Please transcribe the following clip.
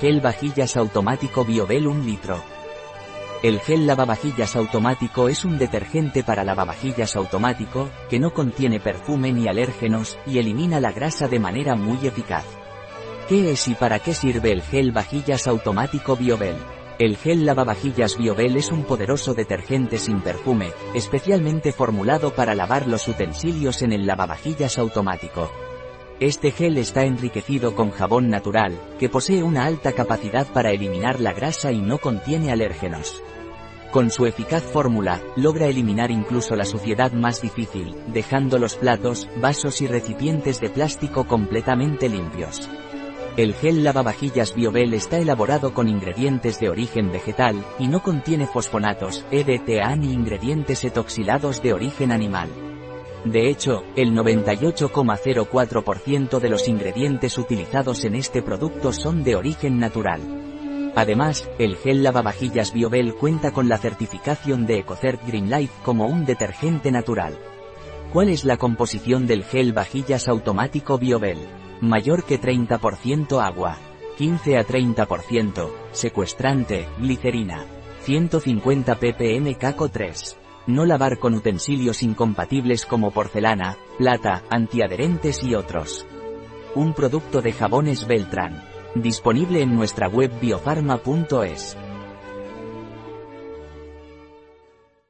Gel vajillas automático Biobel 1 litro. El gel lavavajillas automático es un detergente para lavavajillas automático, que no contiene perfume ni alérgenos, y elimina la grasa de manera muy eficaz. ¿Qué es y para qué sirve el gel vajillas automático Biobel? El gel lavavajillas Biobel es un poderoso detergente sin perfume, especialmente formulado para lavar los utensilios en el lavavajillas automático. Este gel está enriquecido con jabón natural, que posee una alta capacidad para eliminar la grasa y no contiene alérgenos. Con su eficaz fórmula, logra eliminar incluso la suciedad más difícil, dejando los platos, vasos y recipientes de plástico completamente limpios. El gel lavavajillas Biobel está elaborado con ingredientes de origen vegetal, y no contiene fosfonatos, EDTA ni ingredientes etoxilados de origen animal. De hecho, el 98,04% de los ingredientes utilizados en este producto son de origen natural. Además, el gel lavavajillas Biobel cuenta con la certificación de EcoCert Green Life como un detergente natural. ¿Cuál es la composición del gel vajillas automático Biobel? Mayor que 30% agua. 15 a 30%, secuestrante, glicerina. 150 ppm caco 3. No lavar con utensilios incompatibles como porcelana, plata, antiadherentes y otros. Un producto de jabones Beltran. Disponible en nuestra web biofarma.es.